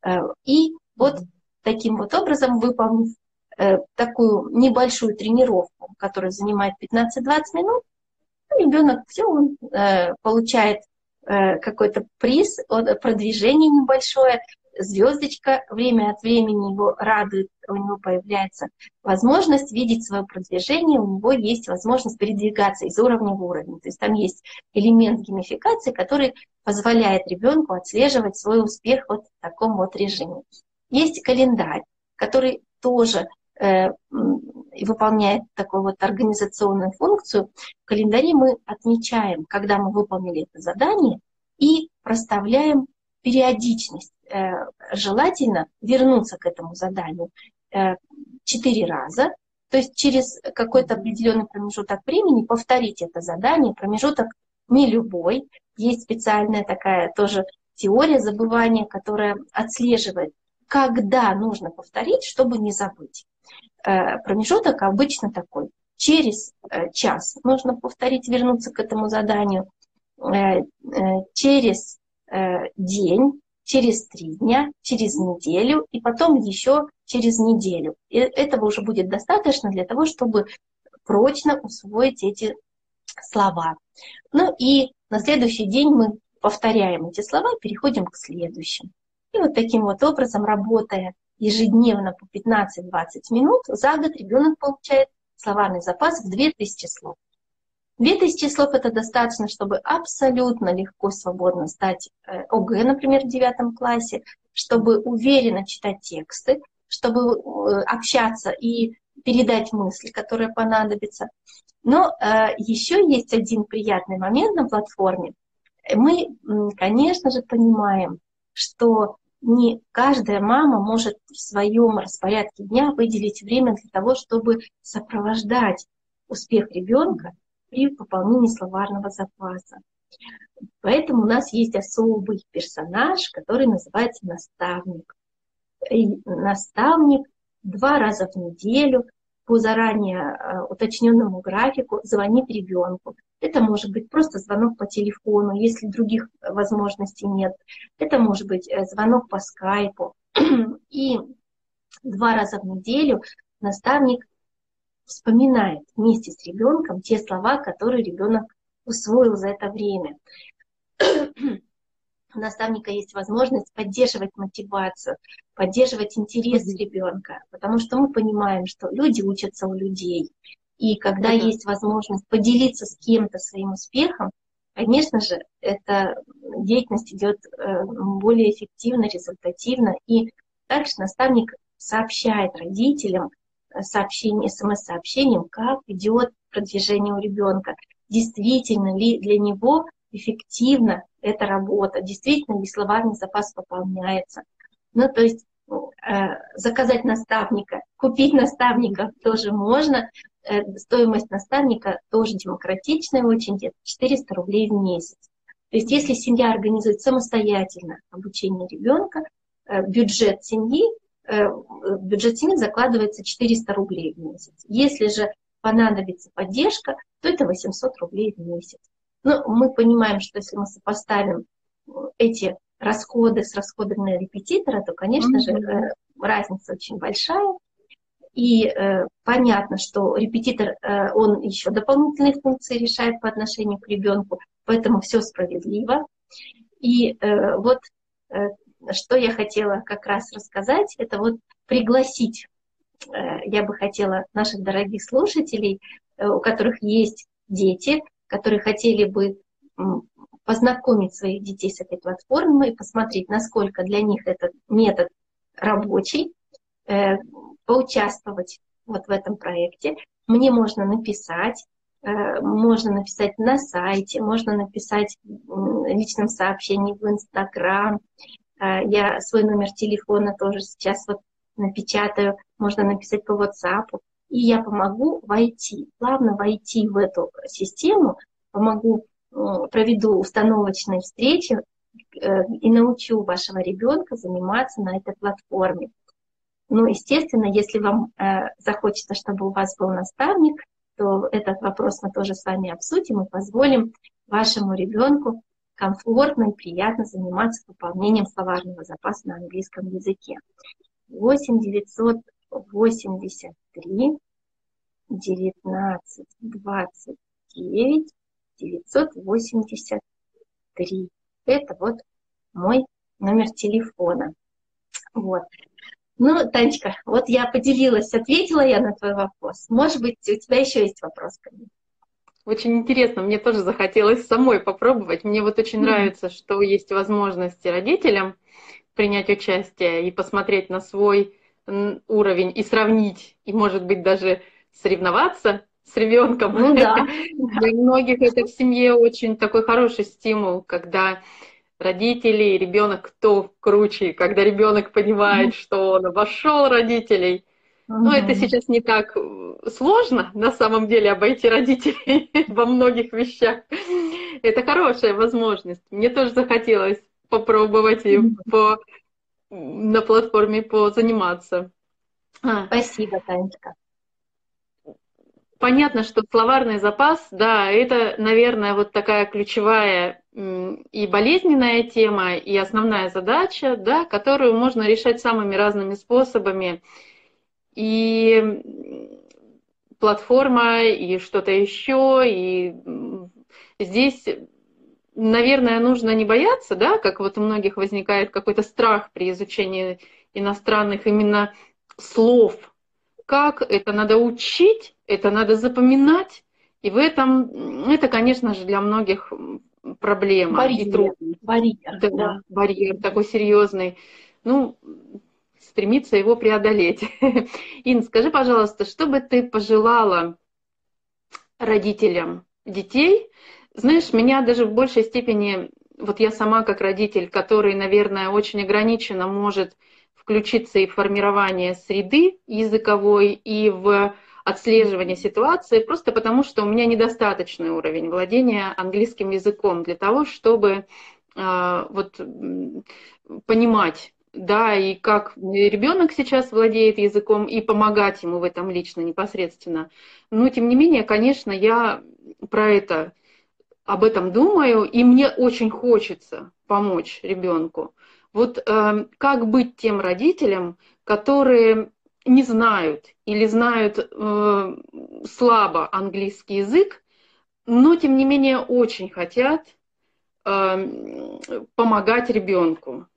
Speaker 1: Э, и вот таким вот образом, выполнив Э, такую небольшую тренировку, которая занимает 15-20 минут, ребенок все, он э, получает какой-то приз, продвижение небольшое, звездочка время от времени его радует, у него появляется возможность видеть свое продвижение, у него есть возможность передвигаться из уровня в уровень. То есть там есть элемент геймификации, который позволяет ребенку отслеживать свой успех вот в таком вот режиме. Есть календарь, который тоже Э, выполняет такую вот организационную функцию. В календаре мы отмечаем, когда мы выполнили это задание, и проставляем периодичность. Э, желательно вернуться к этому заданию э, четыре раза, то есть через какой-то определенный промежуток времени повторить это задание. Промежуток не любой. Есть специальная такая тоже теория забывания, которая отслеживает, когда нужно повторить, чтобы не забыть. Э, промежуток обычно такой. Через час нужно повторить, вернуться к этому заданию. Через день через три дня, через неделю и потом еще через неделю. И этого уже будет достаточно для того, чтобы прочно усвоить эти слова. Ну и на следующий день мы повторяем эти слова переходим к следующим. И вот таким вот образом, работая ежедневно по 15-20 минут, за год ребенок получает словарный запас в 2000 слов. 2000 слов это достаточно, чтобы абсолютно легко, свободно стать э, ОГЭ, например, в девятом классе, чтобы уверенно читать тексты, чтобы э, общаться и передать мысли, которые понадобятся. Но э, еще есть один приятный момент на платформе. Мы, конечно же, понимаем, что не каждая мама может в своем распорядке дня выделить время для того, чтобы сопровождать успех ребенка при пополнении словарного запаса. Поэтому у нас есть особый персонаж, который называется наставник. И наставник два раза в неделю по заранее э, уточненному графику звонит ребенку. Это может быть просто звонок по телефону, если других возможностей нет. Это может быть э, звонок по скайпу. И два раза в неделю наставник вспоминает вместе с ребенком те слова, которые ребенок усвоил за это время. У наставника есть возможность поддерживать мотивацию, поддерживать интерес ребенка, потому что мы понимаем, что люди учатся у людей. И когда mm-hmm. есть возможность поделиться с кем-то своим успехом, конечно же, эта деятельность идет э, более эффективно, результативно. И также наставник сообщает родителям сообщение, смс-сообщением, как идет продвижение у ребенка. Действительно ли для него эффективна эта работа, действительно ли словарный запас пополняется. Ну, то есть э, заказать наставника, купить наставника тоже можно. Э, стоимость наставника тоже демократичная очень, где-то 400 рублей в месяц. То есть если семья организует самостоятельно обучение ребенка, э, бюджет семьи в бюджет семьи закладывается 400 рублей в месяц. Если же понадобится поддержка, то это 800 рублей в месяц. Но мы понимаем, что если мы сопоставим э, эти расходы с расходами на репетитора, то, конечно mm-hmm. же, э, разница очень большая. И э, понятно, что репетитор, э, он еще дополнительные функции решает по отношению к ребенку, поэтому все справедливо. И э, вот э, что я хотела как раз рассказать, это вот пригласить, э, я бы хотела наших дорогих слушателей, э, у которых есть дети, которые хотели бы познакомить своих детей с этой платформой, посмотреть, насколько для них этот метод рабочий, э, поучаствовать вот в этом проекте. Мне можно написать, можно написать на сайте, можно написать в личном сообщении в Инстаграм, я свой номер телефона тоже сейчас вот напечатаю, можно написать по WhatsApp. И я помогу войти, плавно войти в эту систему, помогу, проведу установочные встречи э, и научу вашего ребенка заниматься на этой платформе. Ну, естественно, если вам э, захочется, чтобы у вас был наставник, то этот вопрос мы тоже с вами обсудим и позволим вашему ребенку комфортно и приятно заниматься пополнением словарного запаса на английском языке. 8 983 19 29 983. Это вот мой номер телефона. Вот. Ну, Танечка, вот я поделилась, ответила я на твой вопрос. Может быть, у тебя еще есть вопрос ко мне?
Speaker 2: Очень интересно, мне тоже захотелось самой попробовать. Мне вот очень mm-hmm. нравится, что есть возможности родителям принять участие и посмотреть на свой уровень и сравнить, и, может быть, даже соревноваться с ребенком. Ну, да. Для многих это в семье очень такой хороший стимул, когда родители и ребенок кто круче, когда ребенок понимает, что он обошел родителей. Но это сейчас не так сложно на самом деле обойти родителей во многих вещах. Это хорошая возможность. Мне тоже захотелось попробовать и по, на платформе позаниматься.
Speaker 1: А. Спасибо, Танечка.
Speaker 2: Понятно, что словарный запас, да, это, наверное, вот такая ключевая и болезненная тема, и основная задача, да, которую можно решать самыми разными способами. И платформа, и что-то еще, и здесь, наверное, нужно не бояться, да, как вот у многих возникает какой-то страх при изучении иностранных именно слов. Как это надо учить, это надо запоминать, и в этом, это, конечно же, для многих проблема барьер, и трудность. Барьер, да, да. барьер такой серьезный. Ну, стремиться его преодолеть. Ин, скажи, пожалуйста, что бы ты пожелала родителям детей? Знаешь, меня даже в большей степени, вот я сама как родитель, который, наверное, очень ограниченно может включиться и в формирование среды языковой, и в отслеживание ситуации, просто потому что у меня недостаточный уровень владения английским языком для того, чтобы э, вот, понимать да, и как ребенок сейчас владеет языком, и помогать ему в этом лично, непосредственно. Но, тем не менее, конечно, я про это, об этом думаю, и мне очень хочется помочь ребенку. Вот э, как быть тем родителям, которые не знают или знают э, слабо английский язык, но тем не менее очень хотят э, помогать ребенку.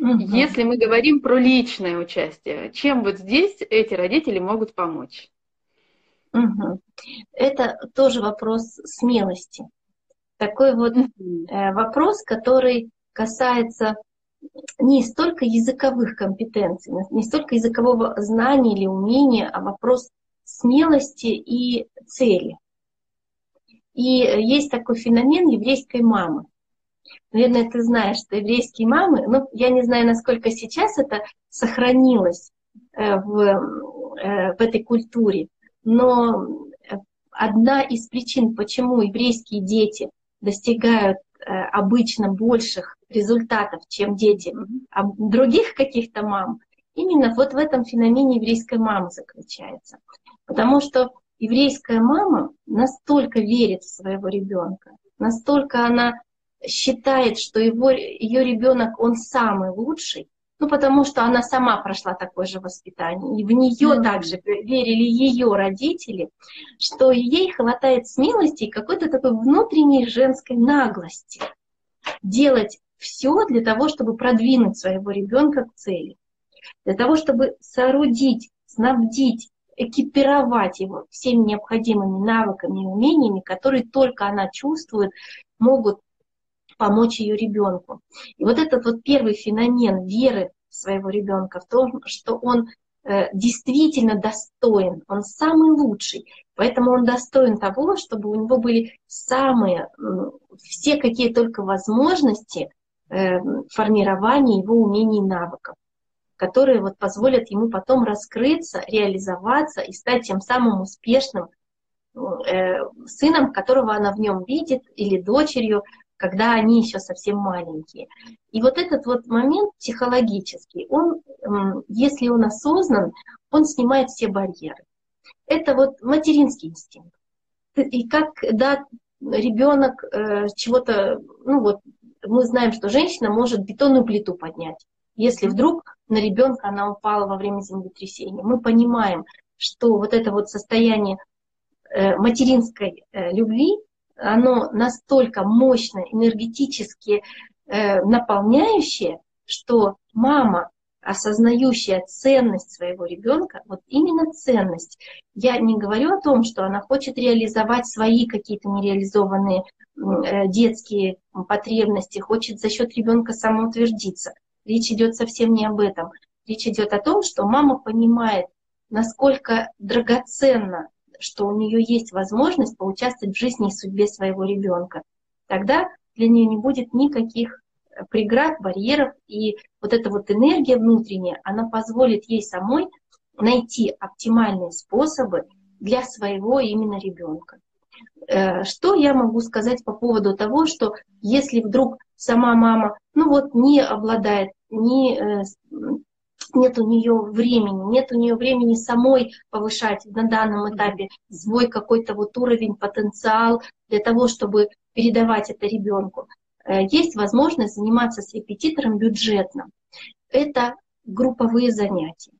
Speaker 2: Угу. Если мы говорим про личное участие, чем вот здесь эти родители могут помочь?
Speaker 1: Угу. Это тоже вопрос смелости. Такой вот э, вопрос, который касается не столько языковых компетенций, не столько языкового знания или умения, а вопрос смелости и цели. И есть такой феномен еврейской мамы. Наверное, ты знаешь, что еврейские мамы, ну, я не знаю, насколько сейчас это сохранилось э, в, э, в этой культуре, но одна из причин, почему еврейские дети достигают э, обычно больших результатов, чем дети других каких-то мам, именно вот в этом феномене еврейской мамы заключается. Потому что еврейская мама настолько верит в своего ребенка, настолько она считает, что его, ее ребенок, он самый лучший, ну, потому что она сама прошла такое же воспитание. И в нее mm-hmm. также верили ее родители, что ей хватает смелости и какой-то такой внутренней женской наглости делать все для того, чтобы продвинуть своего ребенка к цели. Для того, чтобы соорудить, снабдить, экипировать его всеми необходимыми навыками и умениями, которые только она чувствует, могут помочь ее ребенку. И вот этот вот первый феномен веры своего ребенка в том, что он э, действительно достоин, он самый лучший, поэтому он достоин того, чтобы у него были самые, все какие только возможности э, формирования его умений и навыков которые вот позволят ему потом раскрыться, реализоваться и стать тем самым успешным э, сыном, которого она в нем видит, или дочерью, когда они еще совсем маленькие. И вот этот вот момент психологический, он, если он осознан, он снимает все барьеры. Это вот материнский инстинкт. И как, да, ребенок э, чего-то, ну вот, мы знаем, что женщина может бетонную плиту поднять. Если вдруг на ребенка она упала во время землетрясения, мы понимаем, что вот это вот состояние э, материнской э, любви, оно настолько мощно, энергетически э, наполняющее, что мама, осознающая ценность своего ребенка, вот именно ценность. Я не говорю о том, что она хочет реализовать свои какие-то нереализованные э, детские потребности, хочет за счет ребенка самоутвердиться. Речь идет совсем не об этом. Речь идет о том, что мама понимает насколько драгоценно, что у нее есть возможность поучаствовать в жизни и судьбе своего ребенка. Тогда для нее не будет никаких преград, барьеров, и вот эта вот энергия внутренняя, она позволит ей самой найти оптимальные способы для своего именно ребенка. Э, что я могу сказать по поводу того, что если вдруг сама мама, ну вот, не обладает, не, нет у нее времени, нет у нее времени самой повышать на данном этапе свой какой-то вот уровень, потенциал для того, чтобы передавать это ребенку. Э, есть возможность заниматься с репетитором бюджетно. Это групповые занятия.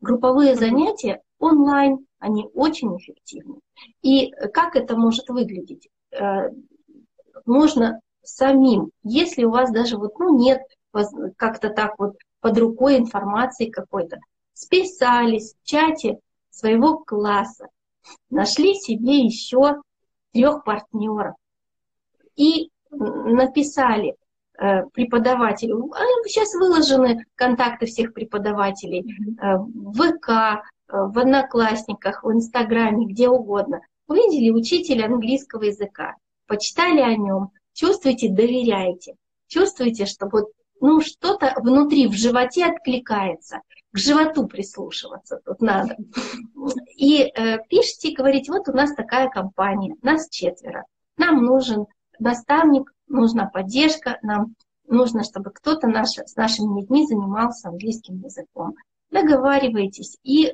Speaker 1: Групповые занятия онлайн, они очень эффективны. И как это может выглядеть? Э, можно самим, если у вас даже вот, ну, нет как-то так вот под рукой информации какой-то, списались в чате своего класса, нашли себе еще трех партнеров. И написали э, преподавателю, сейчас выложены контакты всех преподавателей э, в ВК, э, в Одноклассниках, в Инстаграме, где угодно. Увидели учителя английского языка, почитали о нем, чувствуете, доверяете, чувствуете, что вот ну, что-то внутри, в животе откликается. К животу прислушиваться тут надо. И э, пишите и говорите, вот у нас такая компания, нас четверо. Нам нужен наставник, нужна поддержка, нам нужно, чтобы кто-то наш, с нашими детьми занимался английским языком. Договаривайтесь и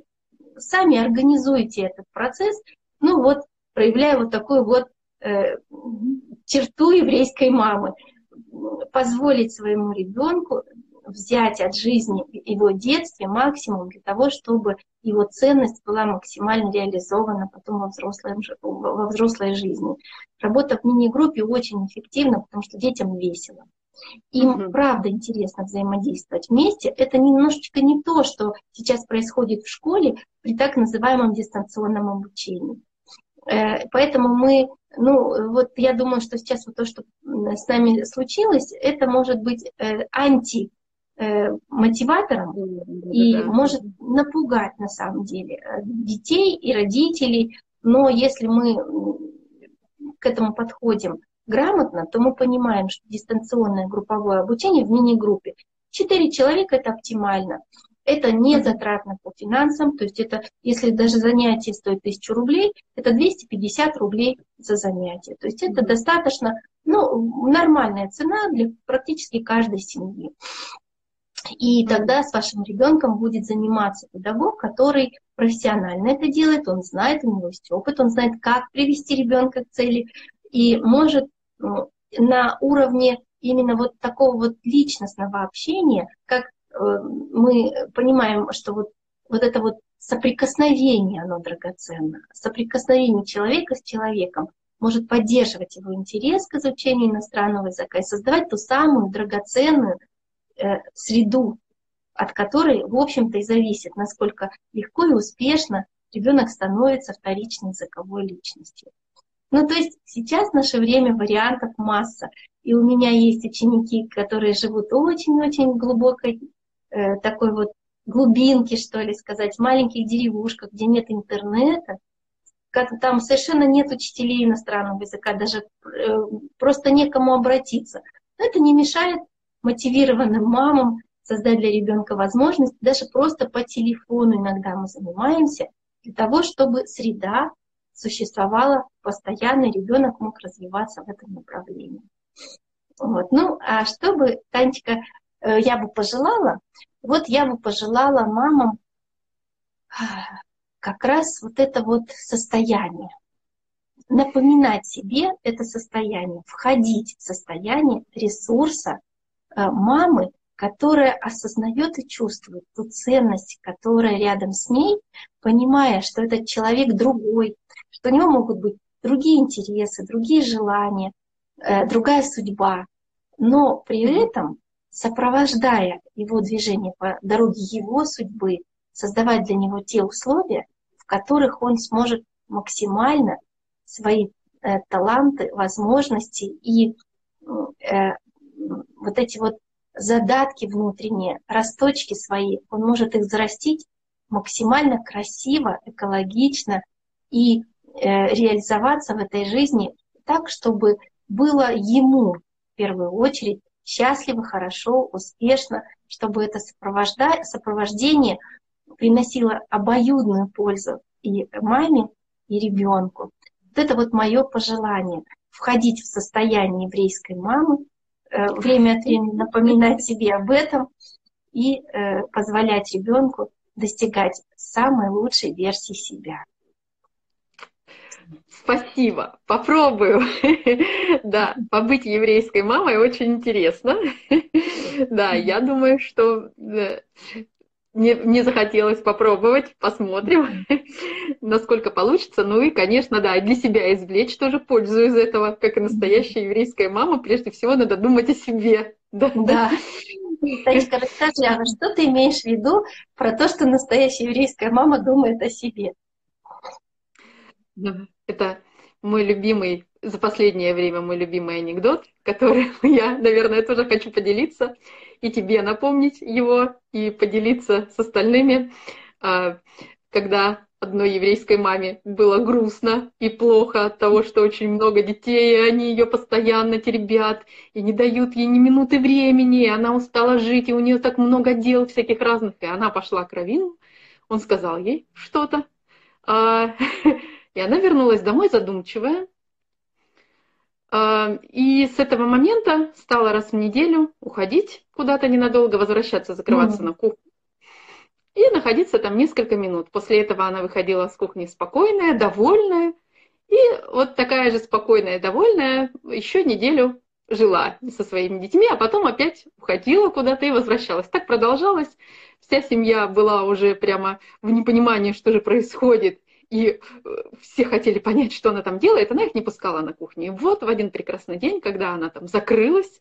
Speaker 1: сами организуйте этот процесс, ну вот, проявляя вот такую вот э, черту еврейской мамы. Позволить своему ребенку взять от жизни его детстве максимум для того, чтобы его ценность была максимально реализована потом во взрослой, во взрослой жизни. Работа в мини-группе очень эффективна, потому что детям весело. Им mm-hmm. правда интересно взаимодействовать вместе. Это немножечко не то, что сейчас происходит в школе при так называемом дистанционном обучении. Э, поэтому мы, ну вот я думаю, что сейчас вот то, что с нами случилось, это может быть э, анти Э, мотиватором и может напугать на самом деле э, детей и родителей. Но если мы к этому подходим грамотно, то мы понимаем, что дистанционное групповое обучение в мини-группе четыре человека это оптимально. Это не затратно по финансам, то есть это, если даже занятие стоит 1000 рублей, это 250 рублей за занятие. То есть это достаточно, ну, нормальная цена для практически каждой семьи. И тогда с вашим ребенком будет заниматься педагог, который профессионально это делает, он знает, у него есть опыт, он знает, как привести ребенка к цели, и может ну, на уровне именно вот такого вот личностного общения, как мы понимаем, что вот, вот это вот соприкосновение, оно драгоценно, соприкосновение человека с человеком может поддерживать его интерес к изучению иностранного языка и создавать ту самую драгоценную Э, среду, от которой, в общем-то, и зависит, насколько легко и успешно ребенок становится вторичной языковой личностью. Ну, то есть сейчас в наше время вариантов масса. И у меня есть ученики, которые живут очень-очень глубокой э, такой вот глубинке, что ли сказать, в маленьких деревушках, где нет интернета, как там совершенно нет учителей иностранного языка, даже э, просто некому обратиться. Но это не мешает мотивированным мамам создать для ребенка возможность, даже просто по телефону иногда мы занимаемся, для того, чтобы среда существовала постоянно, ребенок мог развиваться в этом направлении. Вот. Ну, а что бы, Танечка, я бы пожелала? Вот я бы пожелала мамам как раз вот это вот состояние. Напоминать себе это состояние, входить в состояние ресурса, Э, мамы, которая осознает и чувствует ту ценность, которая рядом с ней, понимая, что этот человек другой, что у него могут быть другие интересы, другие желания, э, другая судьба, но при этом сопровождая его движение по дороге его судьбы, создавать для него те условия, в которых он сможет максимально свои э, таланты, возможности и э, вот эти вот задатки внутренние, росточки свои, он может их взрастить максимально красиво, экологично и э, реализоваться в этой жизни так, чтобы было ему в первую очередь счастливо, хорошо, успешно, чтобы это сопровождение приносило обоюдную пользу и маме, и ребенку. Вот это вот мое пожелание входить в состояние еврейской мамы, э, время от времени напоминать себе об этом и э, позволять ребенку достигать самой лучшей версии себя.
Speaker 2: Спасибо, попробую. Да, побыть еврейской мамой очень интересно. Да, я думаю, что э, не, не захотелось попробовать, посмотрим, насколько получится. Ну и, конечно, да, для себя извлечь тоже пользу из этого, как и настоящая еврейская мама, прежде всего надо думать о себе.
Speaker 1: Да. да. Танечка, расскажи, а что ты имеешь в виду про то, что настоящая еврейская мама думает о себе?
Speaker 2: Это мой любимый, за последнее время мой любимый анекдот, который я, наверное, тоже хочу поделиться и тебе напомнить его, и поделиться с остальными. А, когда одной еврейской маме было грустно и плохо от того, что очень много детей, и они ее постоянно теребят, и не дают ей ни минуты времени, и она устала жить, и у нее так много дел всяких разных, и она пошла к Равину, он сказал ей что-то, а, и она вернулась домой задумчивая, а, и с этого момента стала раз в неделю уходить куда-то ненадолго, возвращаться, закрываться mm-hmm. на кухню и находиться там несколько минут. После этого она выходила с кухни спокойная, довольная. И вот такая же спокойная, довольная еще неделю жила со своими детьми, а потом опять уходила куда-то и возвращалась. Так продолжалось. Вся семья была уже прямо в непонимании, что же происходит и э, все хотели понять, что она там делает, она их не пускала на кухню. И вот в один прекрасный день, когда она там закрылась,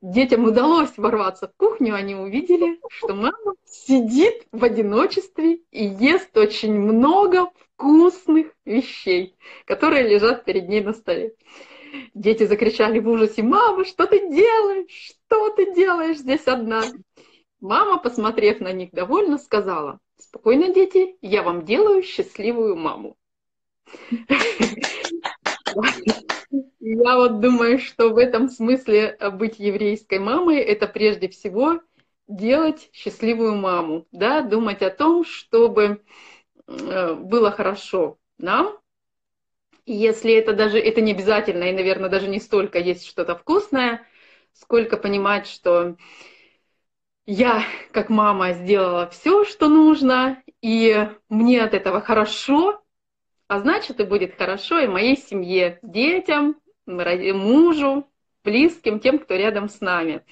Speaker 2: детям удалось ворваться в кухню, они увидели, что мама сидит в одиночестве и ест очень много вкусных вещей, которые лежат перед ней на столе. Дети закричали в ужасе, мама, что ты делаешь? Что ты делаешь здесь одна? Мама, посмотрев на них довольно, сказала, Спокойно, дети, я вам делаю счастливую маму. Я вот думаю, что в этом смысле быть еврейской мамой это прежде всего делать счастливую маму, да, думать о том, чтобы э, было хорошо нам. Если это даже, это не обязательно, и, наверное, даже не столько есть что-то вкусное, сколько понимать, что я, как мама, сделала все, что нужно, и мне от этого хорошо, а значит, и будет хорошо и моей семье, детям, мужу, близким, тем, кто рядом с нами.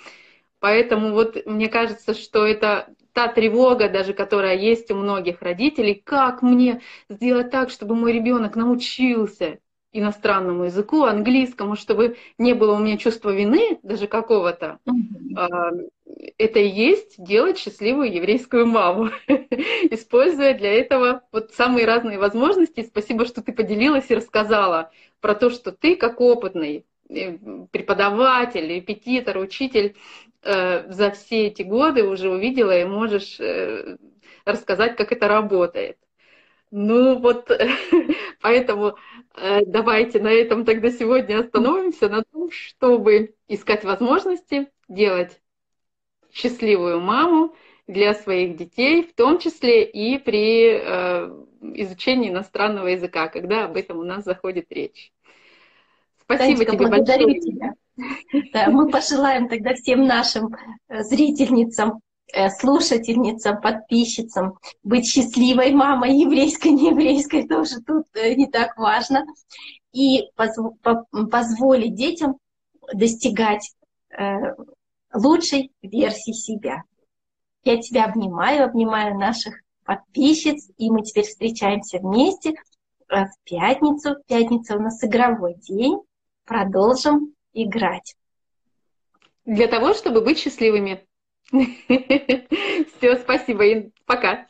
Speaker 2: Поэтому вот мне кажется, что это та тревога даже, которая есть у многих родителей, как мне сделать так, чтобы мой ребенок научился иностранному языку, английскому, чтобы не было у меня чувства вины, даже какого-то. Mm-hmm. Это и есть делать счастливую еврейскую маму, используя для этого вот самые разные возможности. Спасибо, что ты поделилась и рассказала про то, что ты как опытный э, преподаватель, репетитор, учитель э, за все эти годы уже увидела и можешь э, рассказать, как это работает. Ну вот, поэтому давайте на этом тогда сегодня остановимся, на том, чтобы искать возможности делать счастливую маму для своих детей, в том числе и при э, изучении иностранного языка, когда об этом у нас заходит речь.
Speaker 1: Спасибо Танечка, тебе большое. Тебя. Да, мы пожелаем тогда всем нашим э, зрительницам Э, слушательницам, подписчицам, быть счастливой мамой, еврейской, не еврейской, тоже тут э, не так важно, и позволить детям достигать э, лучшей версии себя. Я тебя обнимаю, обнимаю наших подписчиц, и мы теперь встречаемся вместе в пятницу. Пятница у нас игровой день. Продолжим играть.
Speaker 2: Для того, чтобы быть счастливыми. Все, спасибо, Ин. Пока.